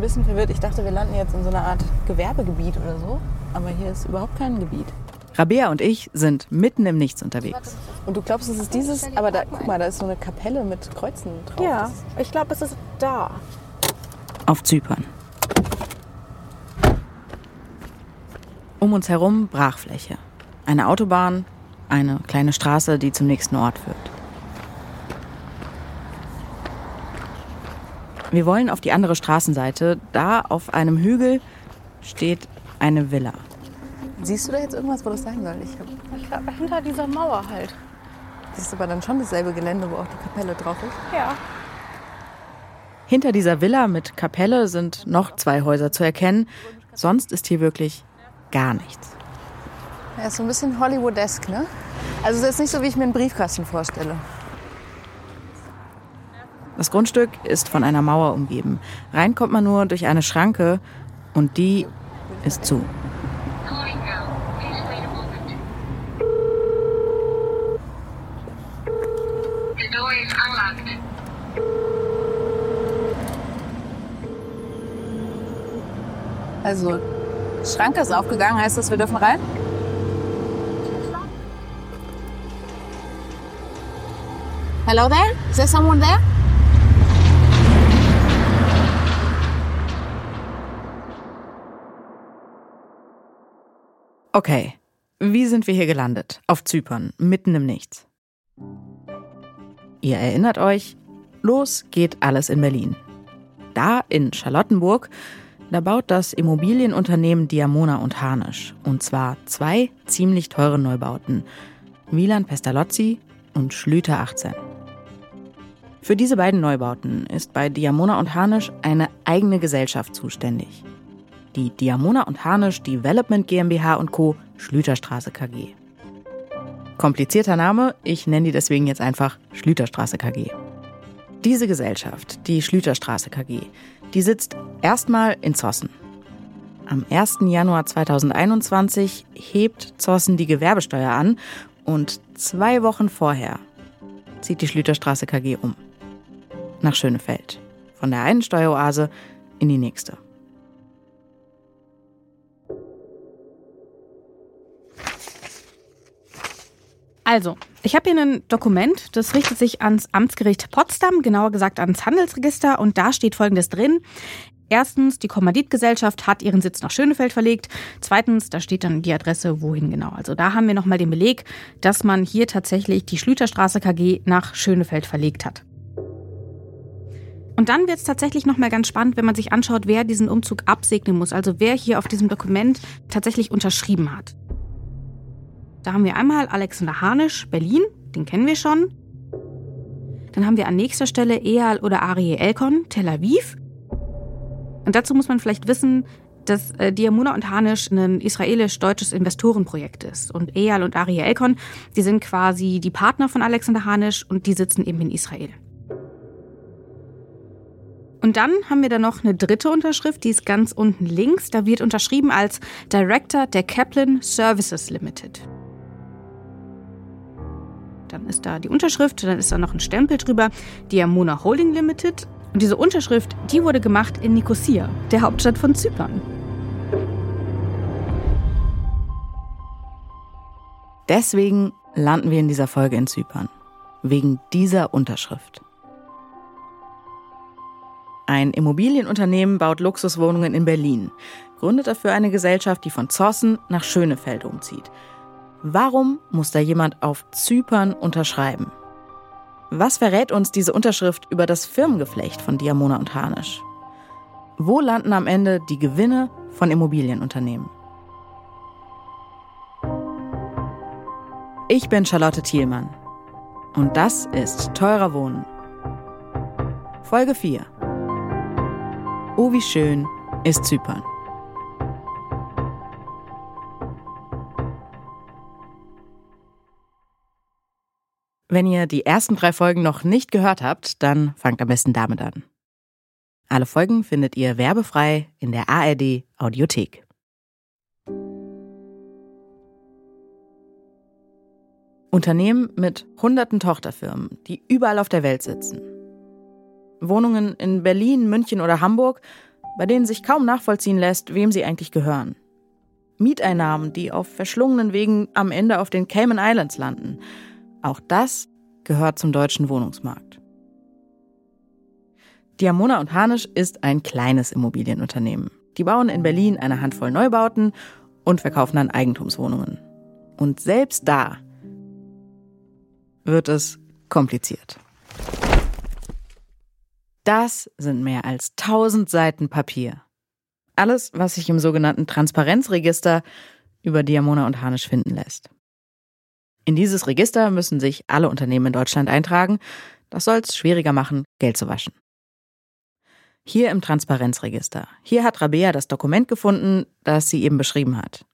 ein bisschen verwirrt. Ich dachte, wir landen jetzt in so einer Art Gewerbegebiet oder so. Aber hier ist überhaupt kein Gebiet. Rabea und ich sind mitten im Nichts unterwegs. Und du glaubst, es ist dieses, aber da, guck mal, da ist so eine Kapelle mit Kreuzen drauf. Ja, ich glaube, es ist da. Auf Zypern. Um uns herum Brachfläche. Eine Autobahn, eine kleine Straße, die zum nächsten Ort führt. Wir wollen auf die andere Straßenseite. Da auf einem Hügel steht eine Villa. Siehst du da jetzt irgendwas, wo das sein soll? Ich hab, Ich glaube, hinter dieser Mauer halt. das ist aber dann schon dasselbe Gelände, wo auch die Kapelle drauf ist. Ja. Hinter dieser Villa mit Kapelle sind noch zwei Häuser zu erkennen. Sonst ist hier wirklich gar nichts. Ja, ist so ein bisschen Hollywoodesk, ne? Also das ist nicht so, wie ich mir einen Briefkasten vorstelle. Das Grundstück ist von einer Mauer umgeben. Rein kommt man nur durch eine Schranke und die ist zu. Also, Schranke ist aufgegangen, heißt das, wir dürfen rein? Hello there? Is there someone there? Okay, wie sind wir hier gelandet? Auf Zypern, mitten im Nichts. Ihr erinnert euch, los geht alles in Berlin. Da in Charlottenburg, da baut das Immobilienunternehmen Diamona und Harnisch. Und zwar zwei ziemlich teure Neubauten. Wieland Pestalozzi und Schlüter 18. Für diese beiden Neubauten ist bei Diamona und Harnisch eine eigene Gesellschaft zuständig. Die Diamona und Harnisch Development GmbH und Co. Schlüterstraße KG. Komplizierter Name, ich nenne die deswegen jetzt einfach Schlüterstraße KG. Diese Gesellschaft, die Schlüterstraße KG, die sitzt erstmal in Zossen. Am 1. Januar 2021 hebt Zossen die Gewerbesteuer an und zwei Wochen vorher zieht die Schlüterstraße KG um. Nach Schönefeld. Von der einen Steueroase in die nächste. Also, ich habe hier ein Dokument, das richtet sich ans Amtsgericht Potsdam, genauer gesagt ans Handelsregister und da steht Folgendes drin. Erstens, die Kommanditgesellschaft hat ihren Sitz nach Schönefeld verlegt. Zweitens, da steht dann die Adresse, wohin genau. Also da haben wir nochmal den Beleg, dass man hier tatsächlich die Schlüterstraße KG nach Schönefeld verlegt hat. Und dann wird es tatsächlich nochmal ganz spannend, wenn man sich anschaut, wer diesen Umzug absegnen muss. Also wer hier auf diesem Dokument tatsächlich unterschrieben hat. Da haben wir einmal Alexander Harnisch, Berlin, den kennen wir schon. Dann haben wir an nächster Stelle Eyal oder Arie Elkon, Tel Aviv. Und dazu muss man vielleicht wissen, dass äh, Diamuna und Harnisch ein israelisch-deutsches Investorenprojekt ist. Und Eyal und Arie Elkon, die sind quasi die Partner von Alexander Harnisch und die sitzen eben in Israel. Und dann haben wir da noch eine dritte Unterschrift, die ist ganz unten links. Da wird unterschrieben als Director der Kaplan Services Limited. Dann ist da die Unterschrift, dann ist da noch ein Stempel drüber, Diamona Holding Limited. Und diese Unterschrift, die wurde gemacht in Nikosia, der Hauptstadt von Zypern. Deswegen landen wir in dieser Folge in Zypern. Wegen dieser Unterschrift. Ein Immobilienunternehmen baut Luxuswohnungen in Berlin, gründet dafür eine Gesellschaft, die von Zossen nach Schönefeld umzieht. Warum muss da jemand auf Zypern unterschreiben? Was verrät uns diese Unterschrift über das Firmengeflecht von Diamona und Harnisch? Wo landen am Ende die Gewinne von Immobilienunternehmen? Ich bin Charlotte Thielmann und das ist Teurer Wohnen. Folge 4. Oh, wie schön ist Zypern. Wenn ihr die ersten drei Folgen noch nicht gehört habt, dann fangt am besten damit an. Alle Folgen findet ihr werbefrei in der ARD Audiothek. Unternehmen mit hunderten Tochterfirmen, die überall auf der Welt sitzen. Wohnungen in Berlin, München oder Hamburg bei denen sich kaum nachvollziehen lässt, wem sie eigentlich gehören. Mieteinnahmen, die auf verschlungenen Wegen am Ende auf den Cayman Islands landen. Auch das gehört zum deutschen Wohnungsmarkt. Diamona und Harnisch ist ein kleines Immobilienunternehmen. Die bauen in Berlin eine Handvoll Neubauten und verkaufen dann Eigentumswohnungen. Und selbst da wird es kompliziert. Das sind mehr als 1000 Seiten Papier. Alles, was sich im sogenannten Transparenzregister über Diamona und Harnisch finden lässt. In dieses Register müssen sich alle Unternehmen in Deutschland eintragen. Das soll es schwieriger machen, Geld zu waschen. Hier im Transparenzregister. Hier hat Rabea das Dokument gefunden, das sie eben beschrieben hat.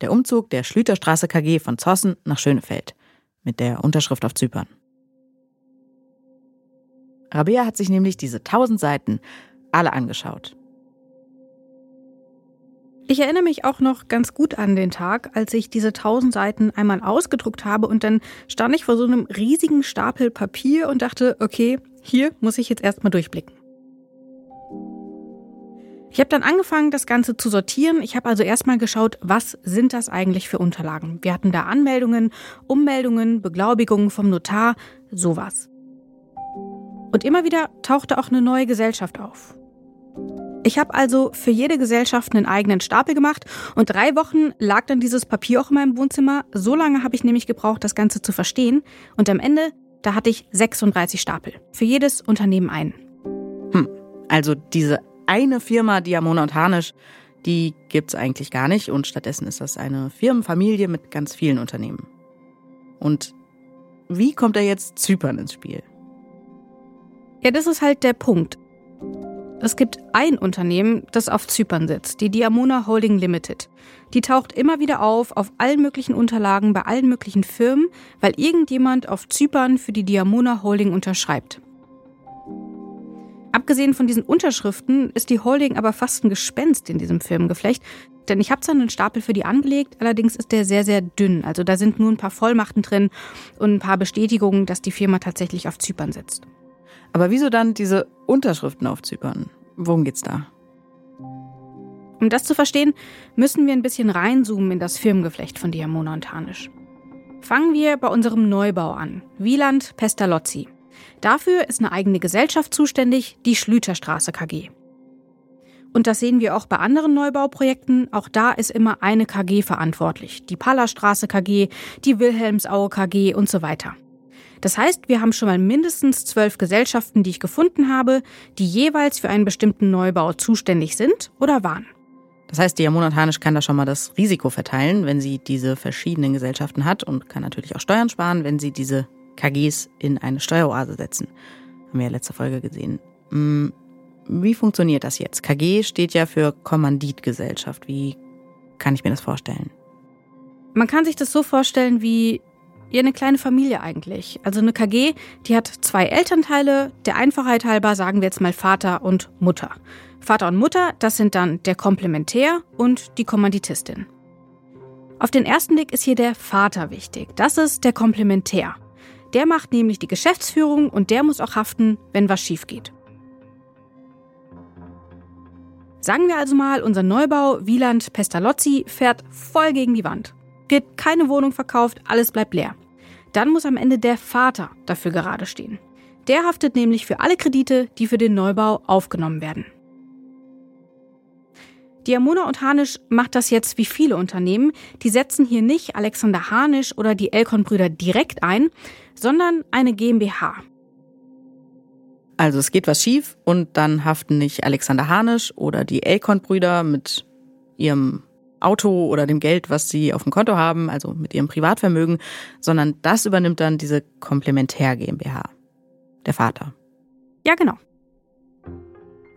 Der Umzug der Schlüterstraße KG von Zossen nach Schönefeld mit der Unterschrift auf Zypern. Rabea hat sich nämlich diese tausend Seiten alle angeschaut. Ich erinnere mich auch noch ganz gut an den Tag, als ich diese tausend Seiten einmal ausgedruckt habe und dann stand ich vor so einem riesigen Stapel Papier und dachte, okay, hier muss ich jetzt erstmal durchblicken. Ich habe dann angefangen, das Ganze zu sortieren. Ich habe also erstmal geschaut, was sind das eigentlich für Unterlagen. Wir hatten da Anmeldungen, Ummeldungen, Beglaubigungen vom Notar, sowas. Und immer wieder tauchte auch eine neue Gesellschaft auf. Ich habe also für jede Gesellschaft einen eigenen Stapel gemacht und drei Wochen lag dann dieses Papier auch in meinem Wohnzimmer. So lange habe ich nämlich gebraucht, das Ganze zu verstehen. Und am Ende, da hatte ich 36 Stapel. Für jedes Unternehmen einen. Hm, also diese eine Firma Diamona und Harnisch, die gibt's eigentlich gar nicht und stattdessen ist das eine Firmenfamilie mit ganz vielen Unternehmen. Und wie kommt da jetzt Zypern ins Spiel? Ja, das ist halt der Punkt. Es gibt ein Unternehmen, das auf Zypern sitzt, die Diamona Holding Limited. Die taucht immer wieder auf, auf allen möglichen Unterlagen, bei allen möglichen Firmen, weil irgendjemand auf Zypern für die Diamona Holding unterschreibt. Abgesehen von diesen Unterschriften ist die Holding aber fast ein Gespenst in diesem Firmengeflecht. Denn ich habe zwar einen Stapel für die angelegt, allerdings ist der sehr, sehr dünn. Also da sind nur ein paar Vollmachten drin und ein paar Bestätigungen, dass die Firma tatsächlich auf Zypern sitzt. Aber wieso dann diese Unterschriften auf Zypern? Worum geht's da? Um das zu verstehen, müssen wir ein bisschen reinzoomen in das Firmengeflecht von Diamona und Harnisch. Fangen wir bei unserem Neubau an. Wieland Pestalozzi. Dafür ist eine eigene Gesellschaft zuständig, die Schlüterstraße KG. Und das sehen wir auch bei anderen Neubauprojekten. Auch da ist immer eine KG verantwortlich. Die Pallerstraße KG, die Wilhelmsaue KG und so weiter. Das heißt, wir haben schon mal mindestens zwölf Gesellschaften, die ich gefunden habe, die jeweils für einen bestimmten Neubau zuständig sind oder waren. Das heißt, die Monatanisch kann da schon mal das Risiko verteilen, wenn sie diese verschiedenen Gesellschaften hat und kann natürlich auch Steuern sparen, wenn sie diese KGs in eine Steueroase setzen. Haben wir ja letzte Folge gesehen. Hm, wie funktioniert das jetzt? KG steht ja für Kommanditgesellschaft. Wie kann ich mir das vorstellen? Man kann sich das so vorstellen wie ja, eine kleine Familie eigentlich. Also eine KG, die hat zwei Elternteile. Der Einfachheit halber sagen wir jetzt mal Vater und Mutter. Vater und Mutter, das sind dann der Komplementär und die Kommanditistin. Auf den ersten Blick ist hier der Vater wichtig. Das ist der Komplementär. Der macht nämlich die Geschäftsführung und der muss auch haften, wenn was schief geht. Sagen wir also mal, unser Neubau Wieland Pestalozzi fährt voll gegen die Wand. Wird keine Wohnung verkauft, alles bleibt leer. Dann muss am Ende der Vater dafür gerade stehen. Der haftet nämlich für alle Kredite, die für den Neubau aufgenommen werden. Diamona und Hanisch macht das jetzt wie viele Unternehmen. Die setzen hier nicht Alexander Hanisch oder die Elkon-Brüder direkt ein, sondern eine GmbH. Also es geht was schief und dann haften nicht Alexander Hanisch oder die Elkon-Brüder mit ihrem Auto oder dem Geld, was sie auf dem Konto haben, also mit ihrem Privatvermögen, sondern das übernimmt dann diese Komplementär GmbH. Der Vater. Ja, genau.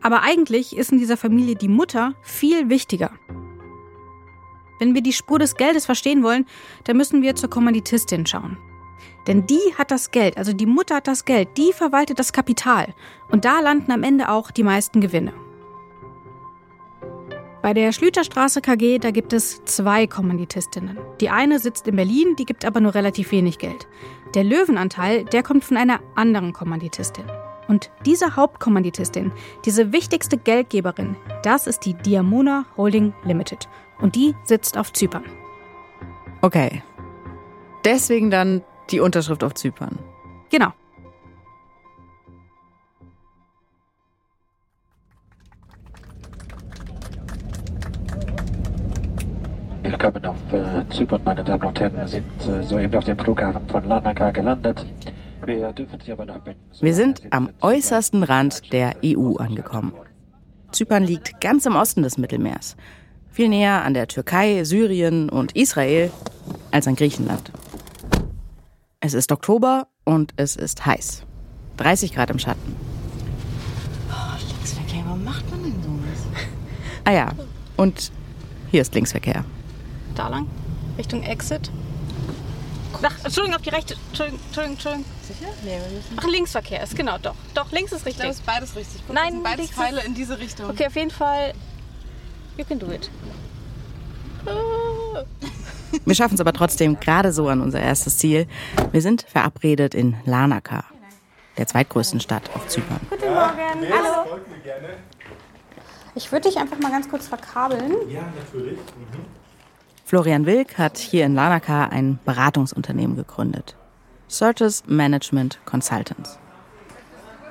Aber eigentlich ist in dieser Familie die Mutter viel wichtiger. Wenn wir die Spur des Geldes verstehen wollen, dann müssen wir zur Kommanditistin schauen. Denn die hat das Geld, also die Mutter hat das Geld, die verwaltet das Kapital. Und da landen am Ende auch die meisten Gewinne. Bei der Schlüterstraße KG, da gibt es zwei Kommanditistinnen. Die eine sitzt in Berlin, die gibt aber nur relativ wenig Geld. Der Löwenanteil, der kommt von einer anderen Kommanditistin. Und diese Hauptkommanditistin, diese wichtigste Geldgeberin, das ist die Diamona Holding Limited. Und die sitzt auf Zypern. Okay. Deswegen dann die Unterschrift auf Zypern. Genau. Willkommen auf äh, Zypern, meine Damen und Herren. Wir sind äh, soeben auf dem Flughafen von Larnaca gelandet. Wir dürfen Sie aber noch bitten. Wir sind am äußersten Rand der EU angekommen. Zypern liegt ganz im Osten des Mittelmeers. Viel näher an der Türkei, Syrien und Israel als an Griechenland. Es ist Oktober und es ist heiß. 30 Grad im Schatten. Linksverkehr, warum macht man denn sowas? Ah ja, und hier ist Linksverkehr. Da lang, Richtung Exit. Ach, Entschuldigung, auf die rechte. Entschuldigung, Entschuldigung, Entschuldigung. Sicher? Nee, wir müssen. Ach, Linksverkehr ist genau, doch. Doch, links ist Ich richtig. glaube, es ist beides richtig. Guck, Nein, beides Pfeile in diese Richtung. Okay, auf jeden Fall. You can do it. Wir schaffen es aber trotzdem gerade so an unser erstes Ziel. Wir sind verabredet in Larnaca, der zweitgrößten Stadt auf Zypern. Guten Morgen. Hallo. Ich würde dich einfach mal ganz kurz verkabeln. Florian Wilk hat hier in Larnaca ein Beratungsunternehmen gegründet. Certis Management Consultants.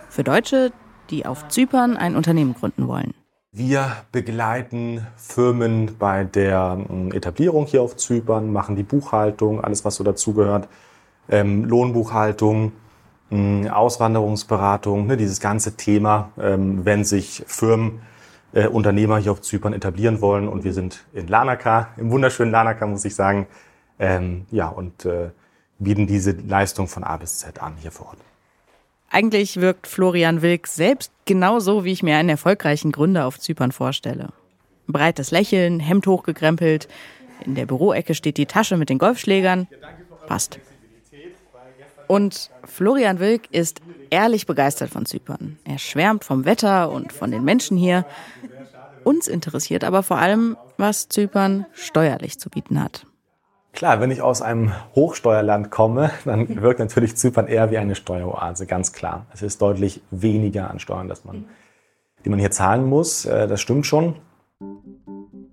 Für Deutsche, die auf Zypern ein Unternehmen gründen wollen. Wir begleiten Firmen bei der ähm, Etablierung hier auf Zypern, machen die Buchhaltung, alles was so dazugehört, ähm, Lohnbuchhaltung, mh, Auswanderungsberatung, ne, dieses ganze Thema, ähm, wenn sich Firmen, äh, Unternehmer hier auf Zypern etablieren wollen. Und wir sind in Larnaca, im wunderschönen Larnaca, muss ich sagen, ähm, ja, und äh, bieten diese Leistung von A bis Z an hier vor Ort. Eigentlich wirkt Florian Wilk selbst genauso, wie ich mir einen erfolgreichen Gründer auf Zypern vorstelle. Breites Lächeln, Hemd hochgekrempelt, in der Büroecke steht die Tasche mit den Golfschlägern. Passt. Und Florian Wilk ist ehrlich begeistert von Zypern. Er schwärmt vom Wetter und von den Menschen hier. Uns interessiert aber vor allem, was Zypern steuerlich zu bieten hat. Klar, wenn ich aus einem Hochsteuerland komme, dann wirkt natürlich Zypern eher wie eine Steueroase, ganz klar. Es ist deutlich weniger an Steuern, dass man, die man hier zahlen muss. Äh, Das stimmt schon.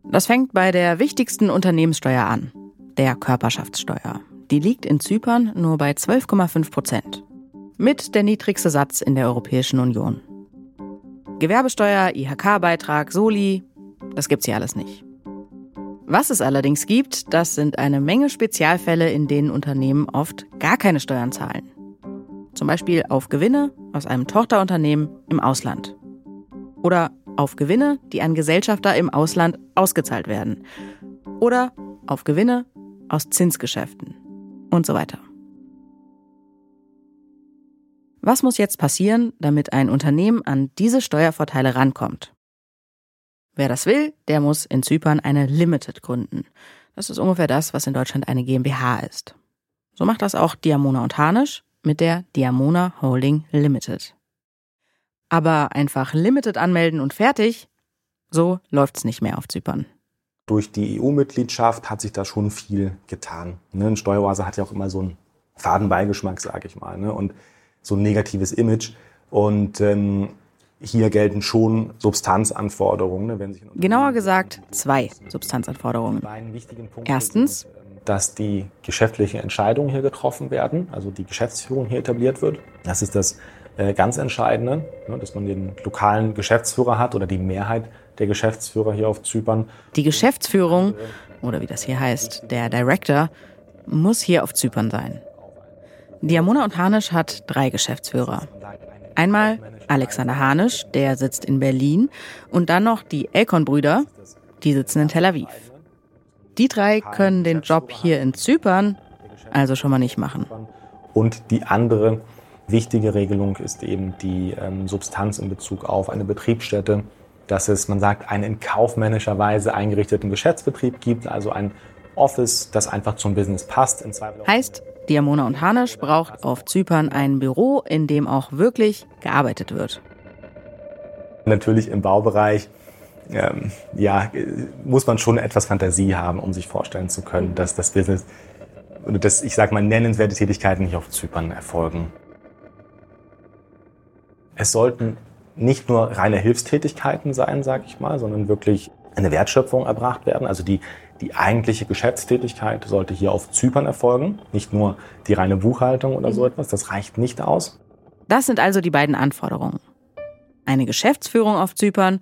Das fängt bei der wichtigsten Unternehmenssteuer an, der Körperschaftssteuer. Die liegt in Zypern nur bei 12,5 Prozent. Mit der niedrigste Satz in der Europäischen Union. Gewerbesteuer, IHK-Beitrag, Soli, das gibt's hier alles nicht. Was es allerdings gibt, das sind eine Menge Spezialfälle, in denen Unternehmen oft gar keine Steuern zahlen. Zum Beispiel auf Gewinne aus einem Tochterunternehmen im Ausland. Oder auf Gewinne, die an Gesellschafter im Ausland ausgezahlt werden. Oder auf Gewinne aus Zinsgeschäften. Und so weiter. Was muss jetzt passieren, damit ein Unternehmen an diese Steuervorteile rankommt? Wer das will, der muss in Zypern eine Limited gründen. Das ist ungefähr das, was in Deutschland eine GmbH ist. So macht das auch Diamona und Harnisch mit der Diamona Holding Limited. Aber einfach Limited anmelden und fertig, so läuft's nicht mehr auf Zypern. Durch die EU-Mitgliedschaft hat sich da schon viel getan. Ne? Ein Steueroase hat ja auch immer so einen Fadenbeigeschmack, sage ich mal, ne? und so ein negatives Image. Und ähm, hier gelten schon Substanzanforderungen. Ne? Wenn sich Genauer gesagt zwei Substanzanforderungen. Erstens. ähm, dass die geschäftlichen Entscheidungen hier getroffen werden, also die Geschäftsführung hier etabliert wird. Das ist das äh, ganz Entscheidende, ne, dass man den lokalen Geschäftsführer hat oder die Mehrheit der Geschäftsführer hier auf Zypern. Die Geschäftsführung, oder wie das hier heißt, der Director, muss hier auf Zypern sein. Diamona und Harnisch hat drei Geschäftsführer. Einmal Alexander Harnisch, der sitzt in Berlin, und dann noch die Elkon-Brüder, die sitzen in Tel Aviv. Die drei können den Job hier in Zypern also schon mal nicht machen. Und die andere wichtige Regelung ist eben die ähm, Substanz in Bezug auf eine Betriebsstätte, dass es, man sagt, einen in kaufmännischer Weise eingerichteten Geschäftsbetrieb gibt, also ein Office, das einfach zum Business passt. Heißt, Diamona und Harnisch braucht auf Zypern ein Büro, in dem auch wirklich gearbeitet wird. Natürlich im Baubereich ähm, ja, muss man schon etwas Fantasie haben, um sich vorstellen zu können, dass das Business, oder dass, ich sag mal, nennenswerte Tätigkeiten hier auf Zypern erfolgen. Es sollten nicht nur reine Hilfstätigkeiten sein, sage ich mal, sondern wirklich eine Wertschöpfung erbracht werden. Also die, die eigentliche Geschäftstätigkeit sollte hier auf Zypern erfolgen, nicht nur die reine Buchhaltung oder so etwas. Das reicht nicht aus. Das sind also die beiden Anforderungen. Eine Geschäftsführung auf Zypern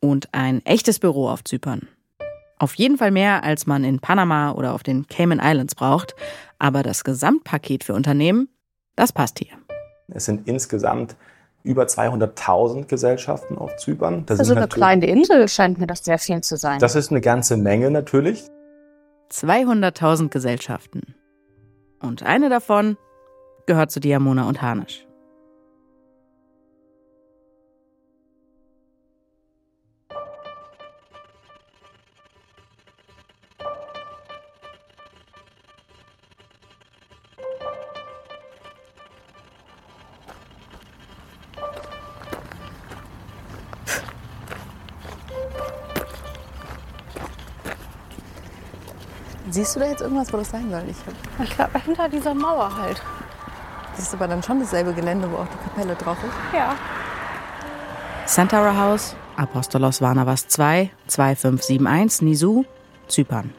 und ein echtes Büro auf Zypern. Auf jeden Fall mehr, als man in Panama oder auf den Cayman Islands braucht. Aber das Gesamtpaket für Unternehmen, das passt hier. Es sind insgesamt über 200.000 Gesellschaften auf Zypern. Das Also ist eine natür- kleine Insel scheint mir das sehr viel zu sein. Das ist eine ganze Menge natürlich. 200.000 Gesellschaften. Und eine davon gehört zu Diamona und Harnisch. Siehst du da jetzt irgendwas, wo das sein soll? Ich hab, ich glaube, hinter dieser Mauer halt. das ist aber dann schon dasselbe Gelände, wo auch die Kapelle drauf ist. Ja. Centaur House, Apostolos Varnavas 2, 2571, Nisu, Zypern.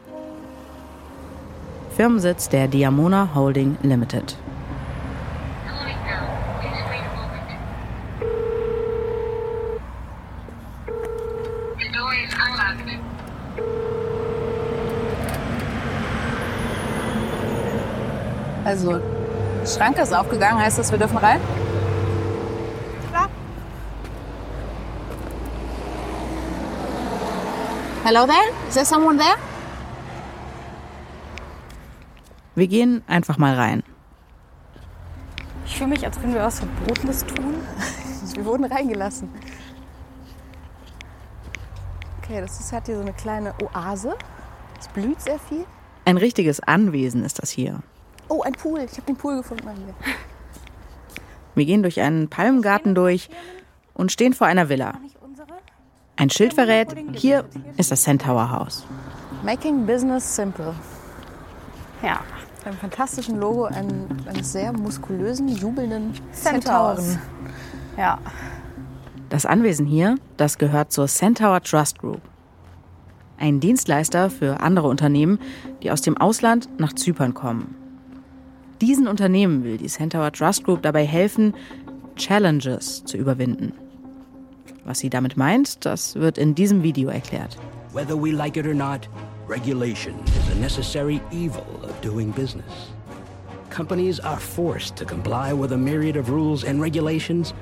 Firmensitz der Diamona Holding Limited. Also, Schranke ist aufgegangen, heißt das, wir dürfen rein? Klar. Hello there? Is there someone there? Wir gehen einfach mal rein. Ich fühle mich, als würden wir was Verbotenes tun. Wir wurden reingelassen. Okay, das ist, hat hier so eine kleine Oase. Es blüht sehr viel. Ein richtiges Anwesen ist das hier. Oh, ein Pool. Ich habe den Pool gefunden. Wir gehen durch einen Palmgarten durch und stehen vor einer Villa. Ein Schild verrät, hier ist das Centaur House. Making Business Simple. Ja. Mit einem fantastischen Logo ein, eines sehr muskulösen, jubelnden Centaurs. Centauren. Ja. Das Anwesen hier, das gehört zur Centaur Trust Group. Ein Dienstleister für andere Unternehmen, die aus dem Ausland nach Zypern kommen. Diesen Unternehmen will die Centaur Trust Group dabei helfen, Challenges zu überwinden. Was sie damit meint, das wird in diesem Video erklärt. Whether we like it or not, regulation is a necessary evil of doing business. Companies are forced to comply with a myriad of rules and regulations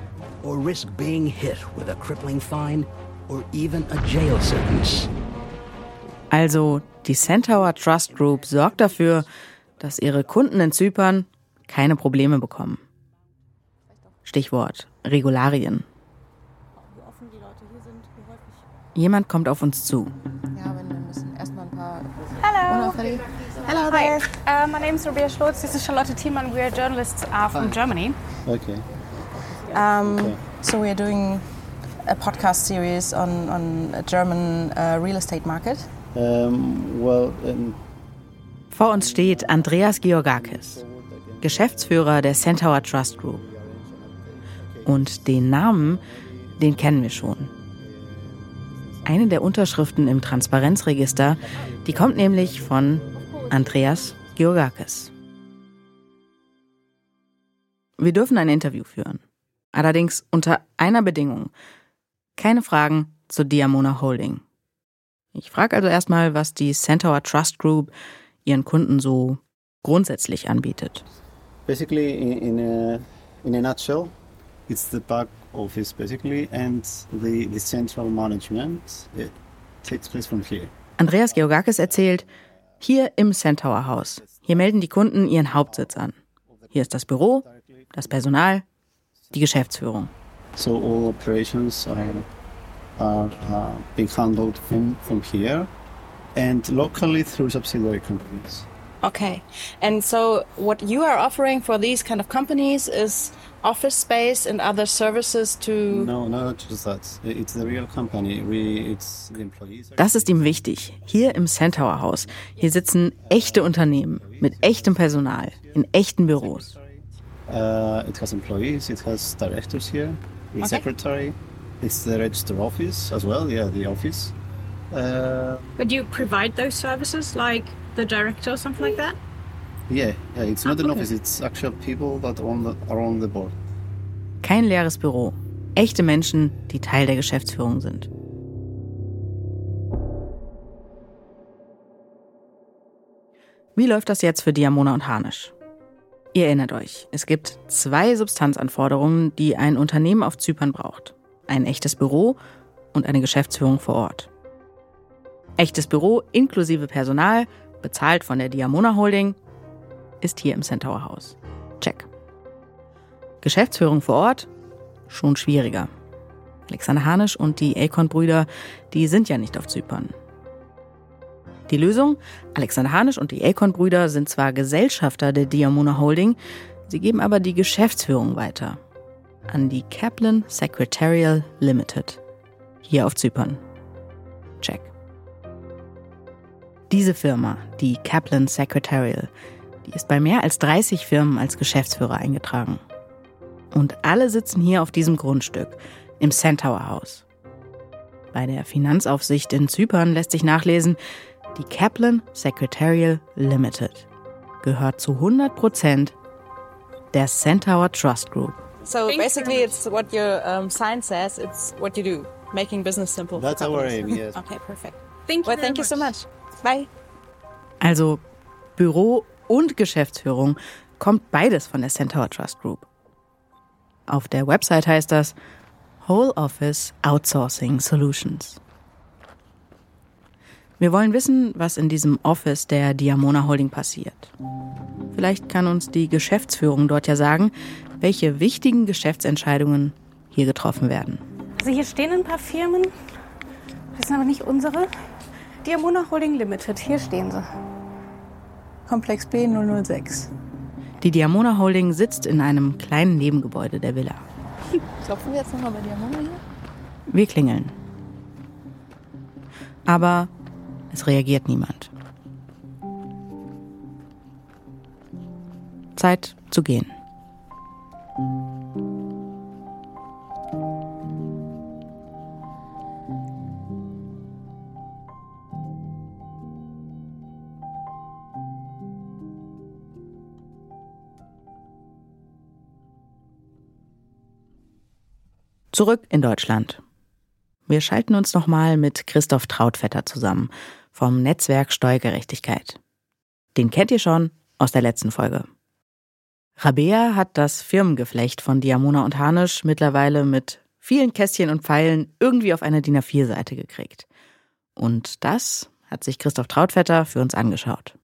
or risk being hit with a crippling fine or even a jail sentence. Also die Centaur Trust Group sorgt dafür, dass ihre Kunden in Zypern keine Probleme bekommen. Stichwort Regularien. Jemand kommt auf uns zu. Ja, wenn wir müssen erstmal ein paar Hello. Hello Hi, uh, my name is Rabia Schlotz. This is Charlotte Thiemann. We are journalists uh, from Germany. Okay. Um, so we are doing a podcast series on on a German uh, real estate market. Um, well, um, Vor uns steht Andreas Georgakis, Geschäftsführer der Centaur Trust Group. Und den Namen, den kennen wir schon. Eine der Unterschriften im Transparenzregister, die kommt nämlich von Andreas Georgakis. Wir dürfen ein Interview führen. Allerdings unter einer Bedingung. Keine Fragen zur Diamona Holding. Ich frage also erstmal, was die Centaur Trust Group ihren Kunden so grundsätzlich anbietet. basically, in, in, a, in a nutshell, it's the back office basically, and the, the central management it takes place from here. Andreas Georgakis erzählt, hier im Centaur House. Hier melden die Kunden ihren Hauptsitz an. Hier ist das Büro, das Personal, die Geschäftsführung. So all operations are, are uh, being handled from, from here, and locally through subsidiary companies. Okay. And so what you are offering for these kind of companies is office space and other services to No, not just that. It's the real company. We, it's the employees. Das ist ihm wichtig. Hier im Centaur House. Hier sitzen echte Unternehmen mit echtem Personal in echten Büros. Uh, it has employees. It has directors here. The Okay. secretary. It's the register office as well. Yeah, the office. Uh, But you provide those services like the director or something like that? yeah, yeah. It's not an okay. office. It's actual people that on the, are on the board. Kein leeres Büro. Echte Menschen, die Teil der Geschäftsführung sind. Wie läuft das jetzt für Diamona und Harnisch? Ihr erinnert euch, es gibt zwei Substanzanforderungen, die ein Unternehmen auf Zypern braucht. Ein echtes Büro und eine Geschäftsführung vor Ort. Echtes Büro inklusive Personal, bezahlt von der Diamona Holding, ist hier im Centaur Haus. Check. Geschäftsführung vor Ort? Schon schwieriger. Alexander Hanisch und die Akon-Brüder, die sind ja nicht auf Zypern. Die Lösung? Alexander Hanisch und die Akon-Brüder sind zwar Gesellschafter der Diamona Holding, sie geben aber die Geschäftsführung weiter. An die Kaplan Secretarial Limited. Hier auf Zypern. Check. Diese Firma, die Kaplan Secretarial, die ist bei mehr als 30 Firmen als Geschäftsführer eingetragen. Und alle sitzen hier auf diesem Grundstück, im Centaur Haus. Bei der Finanzaufsicht in Zypern lässt sich nachlesen, die Kaplan Secretarial Limited gehört zu 100 Prozent der Centaur Trust Group. So basically, it's what your um, sign says. It's what you do, making business simple. for That's our aim, yes. Okay, perfect. Thank you. Well, very thank you so much. Bye. Also Büro und Geschäftsführung kommt beides von der Centaur Trust Group. Auf der Website heißt das Whole Office Outsourcing Solutions. Wir wollen wissen, was in diesem Office der Diamona Holding passiert. Vielleicht kann uns die Geschäftsführung dort ja sagen, welche wichtigen Geschäftsentscheidungen hier getroffen werden. Also hier stehen ein paar Firmen. Das sind aber nicht unsere. Diamona Holding Limited, hier stehen sie. Komplex B 006. Die Diamona Holding sitzt in einem kleinen Nebengebäude der Villa. Klopfen wir jetzt nochmal bei Diamona hier? Wir klingeln. Aber es reagiert niemand. Zeit zu gehen. Zurück in Deutschland. Wir schalten uns nochmal mit Christoph Trautvetter zusammen vom Netzwerk Steuergerechtigkeit. Den kennt ihr schon aus der letzten Folge. Rabea hat das Firmengeflecht von Diamona und Harnisch mittlerweile mit vielen Kästchen und Pfeilen irgendwie auf eine DIN A4-Seite gekriegt. Und das hat sich Christoph Trautvetter für uns angeschaut.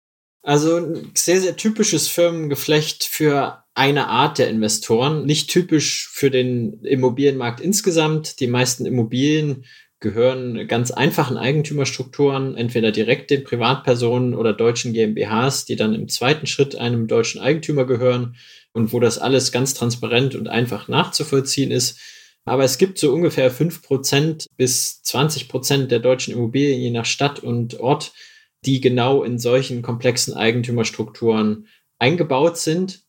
Also ein sehr, sehr typisches Firmengeflecht für eine Art der Investoren, nicht typisch für den Immobilienmarkt insgesamt. Die meisten Immobilien gehören ganz einfachen Eigentümerstrukturen, entweder direkt den Privatpersonen oder deutschen GmbHs, die dann im zweiten Schritt einem deutschen Eigentümer gehören und wo das alles ganz transparent und einfach nachzuvollziehen ist. Aber es gibt so ungefähr 5% bis 20% der deutschen Immobilien, je nach Stadt und Ort, die genau in solchen komplexen Eigentümerstrukturen eingebaut sind.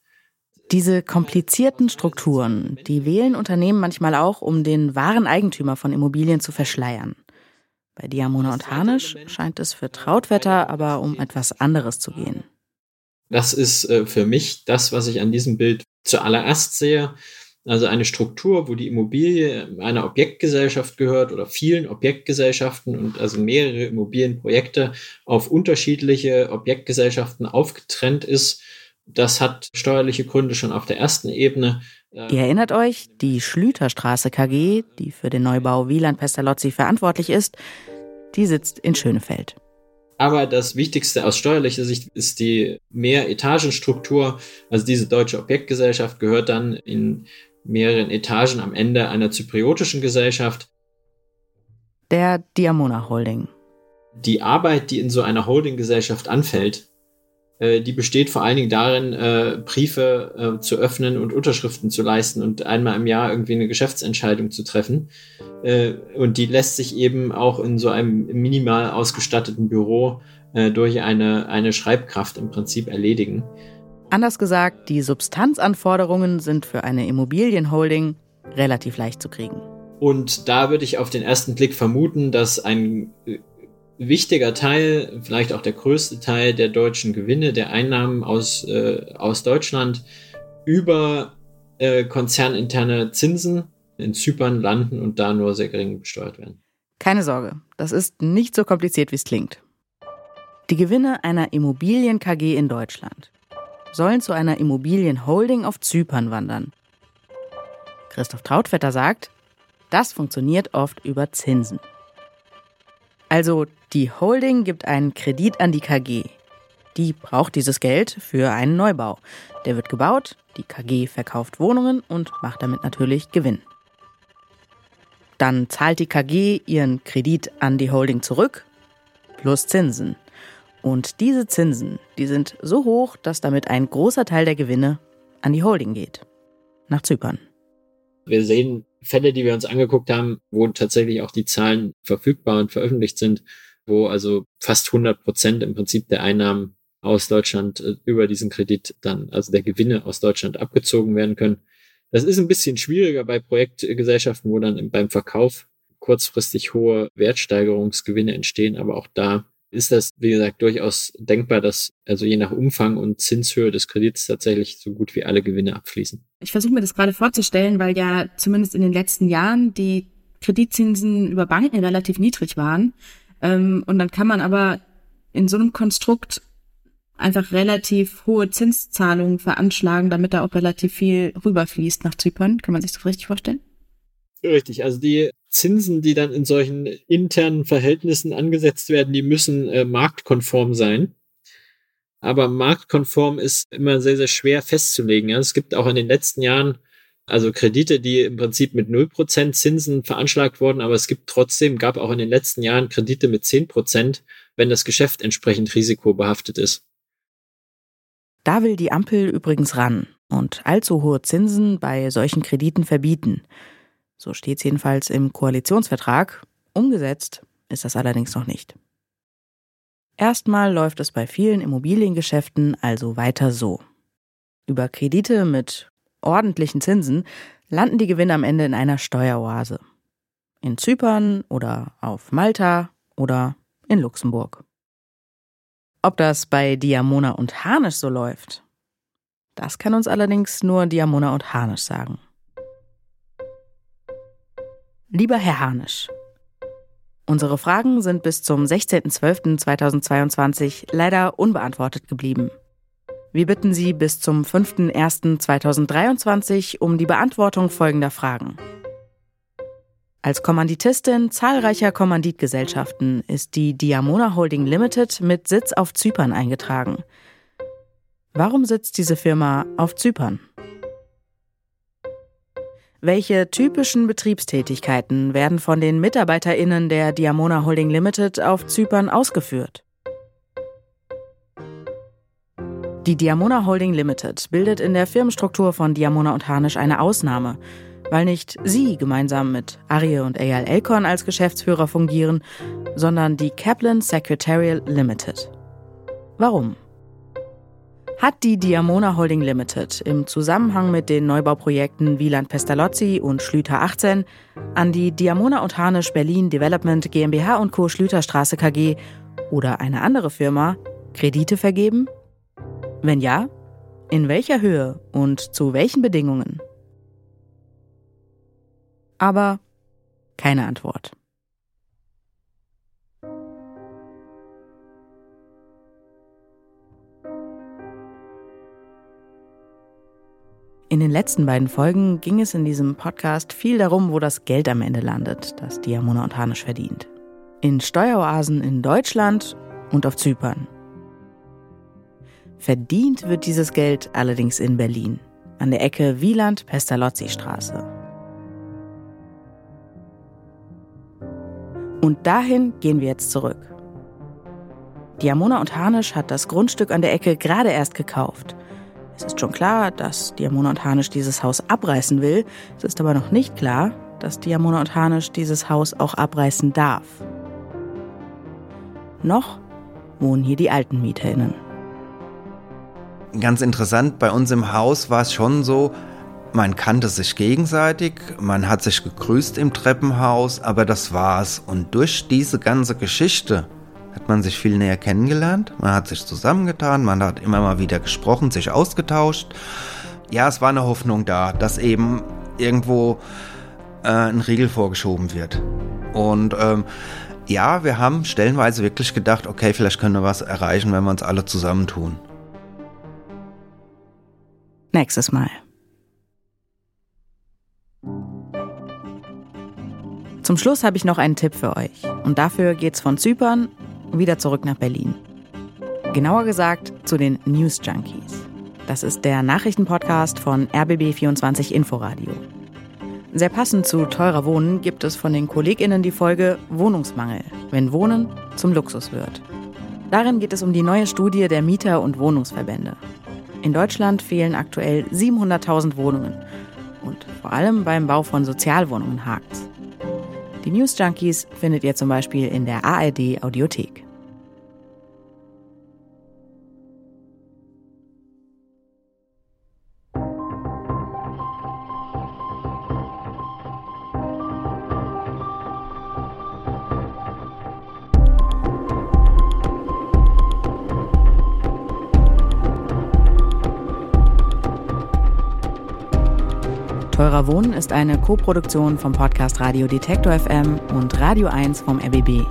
Diese komplizierten Strukturen, die wählen Unternehmen manchmal auch, um den wahren Eigentümer von Immobilien zu verschleiern. Bei Diamona und Harnisch scheint es für Trautwetter aber um etwas anderes zu gehen. Das ist äh, für mich das, was ich an diesem Bild zuallererst sehe. Also eine Struktur, wo die Immobilie einer Objektgesellschaft gehört oder vielen Objektgesellschaften und also mehrere Immobilienprojekte auf unterschiedliche Objektgesellschaften aufgetrennt ist. Das hat steuerliche Gründe schon auf der ersten Ebene. Ihr erinnert euch, die Schlüterstraße KG, die für den Neubau Wieland Pestalozzi verantwortlich ist, die sitzt in Schönefeld. Aber das Wichtigste aus steuerlicher Sicht ist die Mehretagenstruktur. Also diese deutsche Objektgesellschaft gehört dann in mehreren Etagen am Ende einer zypriotischen Gesellschaft. Der Diamona Holding. Die Arbeit, die in so einer Holdinggesellschaft anfällt, äh, die besteht vor allen Dingen darin, äh, Briefe äh, zu öffnen und Unterschriften zu leisten und einmal im Jahr irgendwie eine Geschäftsentscheidung zu treffen. Und die lässt sich eben auch in so einem minimal ausgestatteten Büro durch eine, eine Schreibkraft im Prinzip erledigen. Anders gesagt, die Substanzanforderungen sind für eine Immobilienholding relativ leicht zu kriegen. Und da würde ich auf den ersten Blick vermuten, dass ein äh, wichtiger Teil, vielleicht auch der größte Teil der deutschen Gewinne, der Einnahmen aus, äh, aus Deutschland über äh, konzerninterne Zinsen in Zypern landen und da nur sehr gering besteuert werden. Keine Sorge, das ist nicht so kompliziert, wie es klingt. Die Gewinne einer Immobilien KG in Deutschland sollen zu einer Immobilienholding auf Zypern wandern. Christoph Trautvetter sagt, das funktioniert oft über Zinsen. Also die Holding gibt einen Kredit an die KG. Die braucht dieses Geld für einen Neubau. Der wird gebaut, die KG verkauft Wohnungen und macht damit natürlich Gewinn. Dann zahlt die KG ihren Kredit an die Holding zurück, plus Zinsen. Und diese Zinsen, die sind so hoch, dass damit ein großer Teil der Gewinne an die Holding geht. Nach Zypern. Wir sehen Fälle, die wir uns angeguckt haben, wo tatsächlich auch die Zahlen verfügbar und veröffentlicht sind, wo also fast 100 Prozent im Prinzip der Einnahmen aus Deutschland äh, über diesen Kredit dann, also der Gewinne aus Deutschland abgezogen werden können. Das ist ein bisschen schwieriger bei Projektgesellschaften, wo dann beim Verkauf kurzfristig hohe Wertsteigerungsgewinne entstehen, aber auch da ist das, wie gesagt, durchaus denkbar, dass also je nach Umfang und Zinshöhe des Kredits tatsächlich so gut wie alle Gewinne abfließen. Ich versuche mir das gerade vorzustellen, weil ja zumindest in den letzten Jahren die Kreditzinsen über Banken relativ niedrig waren. Ähm, und dann kann man aber in so einem Konstrukt einfach relativ hohe Zinszahlungen veranschlagen, damit da auch relativ viel rüberfließt nach Zypern. Kann man sich das richtig vorstellen? Richtig, also die Zinsen, die dann in solchen internen Verhältnissen angesetzt werden, die müssen äh, marktkonform sein. Aber marktkonform ist immer sehr, sehr schwer festzulegen. Ja. Es gibt auch in den letzten Jahren also Kredite, die im Prinzip mit 0% Zinsen veranschlagt wurden, aber es gibt trotzdem, gab auch in den letzten Jahren Kredite mit 10%, wenn das Geschäft entsprechend risikobehaftet ist. Da will die Ampel übrigens ran und allzu hohe Zinsen bei solchen Krediten verbieten. So steht es jedenfalls im Koalitionsvertrag. Umgesetzt ist das allerdings noch nicht. Erstmal läuft es bei vielen Immobiliengeschäften also weiter so. Über Kredite mit ordentlichen Zinsen landen die Gewinne am Ende in einer Steueroase. In Zypern oder auf Malta oder in Luxemburg. Ob das bei Diamona und Harnisch so läuft, das kann uns allerdings nur Diamona und Harnisch sagen. Lieber Herr Harnisch, unsere Fragen sind bis zum 16.12.2022 leider unbeantwortet geblieben. Wir bitten Sie bis zum 5.01.2023 um die Beantwortung folgender Fragen. Als Kommanditistin zahlreicher Kommanditgesellschaften ist die Diamona Holding Limited mit Sitz auf Zypern eingetragen. Warum sitzt diese Firma auf Zypern? Welche typischen Betriebstätigkeiten werden von den MitarbeiterInnen der Diamona Holding Limited auf Zypern ausgeführt? Die Diamona Holding Limited bildet in der Firmenstruktur von Diamona und Harnisch eine Ausnahme, weil nicht sie gemeinsam mit Arie und Eyal Elkon als Geschäftsführer fungieren, sondern die Kaplan Secretarial Limited. Warum? Hat die Diamona Holding Limited im Zusammenhang mit den Neubauprojekten Wieland Pestalozzi und Schlüter 18 an die Diamona und Harnisch Berlin Development GmbH und Co. Schlüterstraße KG oder eine andere Firma Kredite vergeben? Wenn ja, in welcher Höhe und zu welchen Bedingungen? Aber keine Antwort. In den letzten beiden Folgen ging es in diesem Podcast viel darum, wo das Geld am Ende landet, das Diamona und Harnisch verdient. In Steueroasen in Deutschland und auf Zypern. Verdient wird dieses Geld allerdings in Berlin, an der Ecke Wieland-Pestalozzi-Straße. Und dahin gehen wir jetzt zurück. Diamona und Harnisch hat das Grundstück an der Ecke gerade erst gekauft – es ist schon klar, dass Diamona und Harnisch dieses Haus abreißen will. Es ist aber noch nicht klar, dass Diamona und Harnisch dieses Haus auch abreißen darf. Noch wohnen hier die alten MieterInnen. Ganz interessant, bei uns im Haus war es schon so, Man kannte sich gegenseitig, man hat sich gegrüßt im Treppenhaus, aber das war's. Und durch diese ganze Geschichte hat man sich viel näher kennengelernt, man hat sich zusammengetan, man hat immer mal wieder gesprochen, sich ausgetauscht. Ja, es war eine Hoffnung da, dass eben irgendwo äh, ein Riegel vorgeschoben wird. Und ähm, ja, wir haben stellenweise wirklich gedacht, okay, vielleicht können wir was erreichen, wenn wir uns alle zusammentun. Nächstes Mal. Zum Schluss habe ich noch einen Tipp für euch. Und dafür geht's von Zypern wieder zurück nach Berlin. Genauer gesagt zu den News Junkies. Das ist der Nachrichtenpodcast von RBB24 Inforadio. Sehr passend zu teurer Wohnen gibt es von den KollegInnen die Folge Wohnungsmangel, wenn Wohnen zum Luxus wird. Darin geht es um die neue Studie der Mieter- und Wohnungsverbände. In Deutschland fehlen aktuell 700.000 Wohnungen. Und vor allem beim Bau von Sozialwohnungen hakt's. Die News Junkies findet ihr zum Beispiel in der ARD Audiothek. Teurer Wohnen ist eine Koproduktion vom Podcast Radio Detektor FM und Radio 1 vom RBB.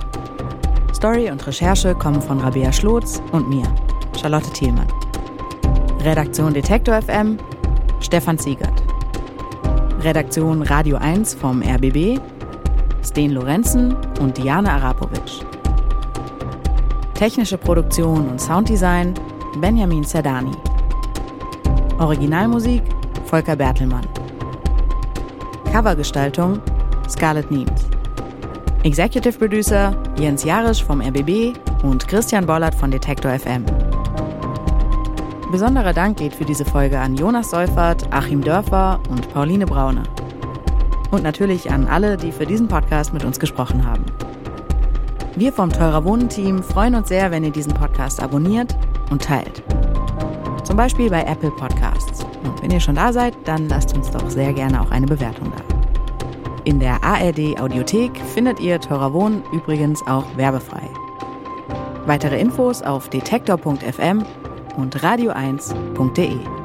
Story und Recherche kommen von Rabea Schlotz und mir, Charlotte Thielmann. Redaktion Detektor FM, Stefan Ziegert. Redaktion Radio 1 vom RBB, Sten Lorenzen und Diane Arapovic. Technische Produktion und Sounddesign Benjamin Zerdani. Originalmusik Volker Bertelmann. Covergestaltung Scarlett Niems. Executive Producer Jens Jarisch vom RBB und Christian Bollert von Detektor FM. Besonderer Dank geht für diese Folge an Jonas Seufert, Achim Dörfer und Pauline Braune. Und natürlich an alle, die für diesen Podcast mit uns gesprochen haben. Wir vom Teurer Wohnen Team freuen uns sehr, wenn ihr diesen Podcast abonniert und teilt. Zum Beispiel bei Apple Podcasts. Wenn ihr schon da seid, dann lasst uns doch sehr gerne auch eine Bewertung da. In der ARD Audiothek findet ihr Teurer Wohnen übrigens auch werbefrei. Weitere Infos auf detektor.fm und radio1.de.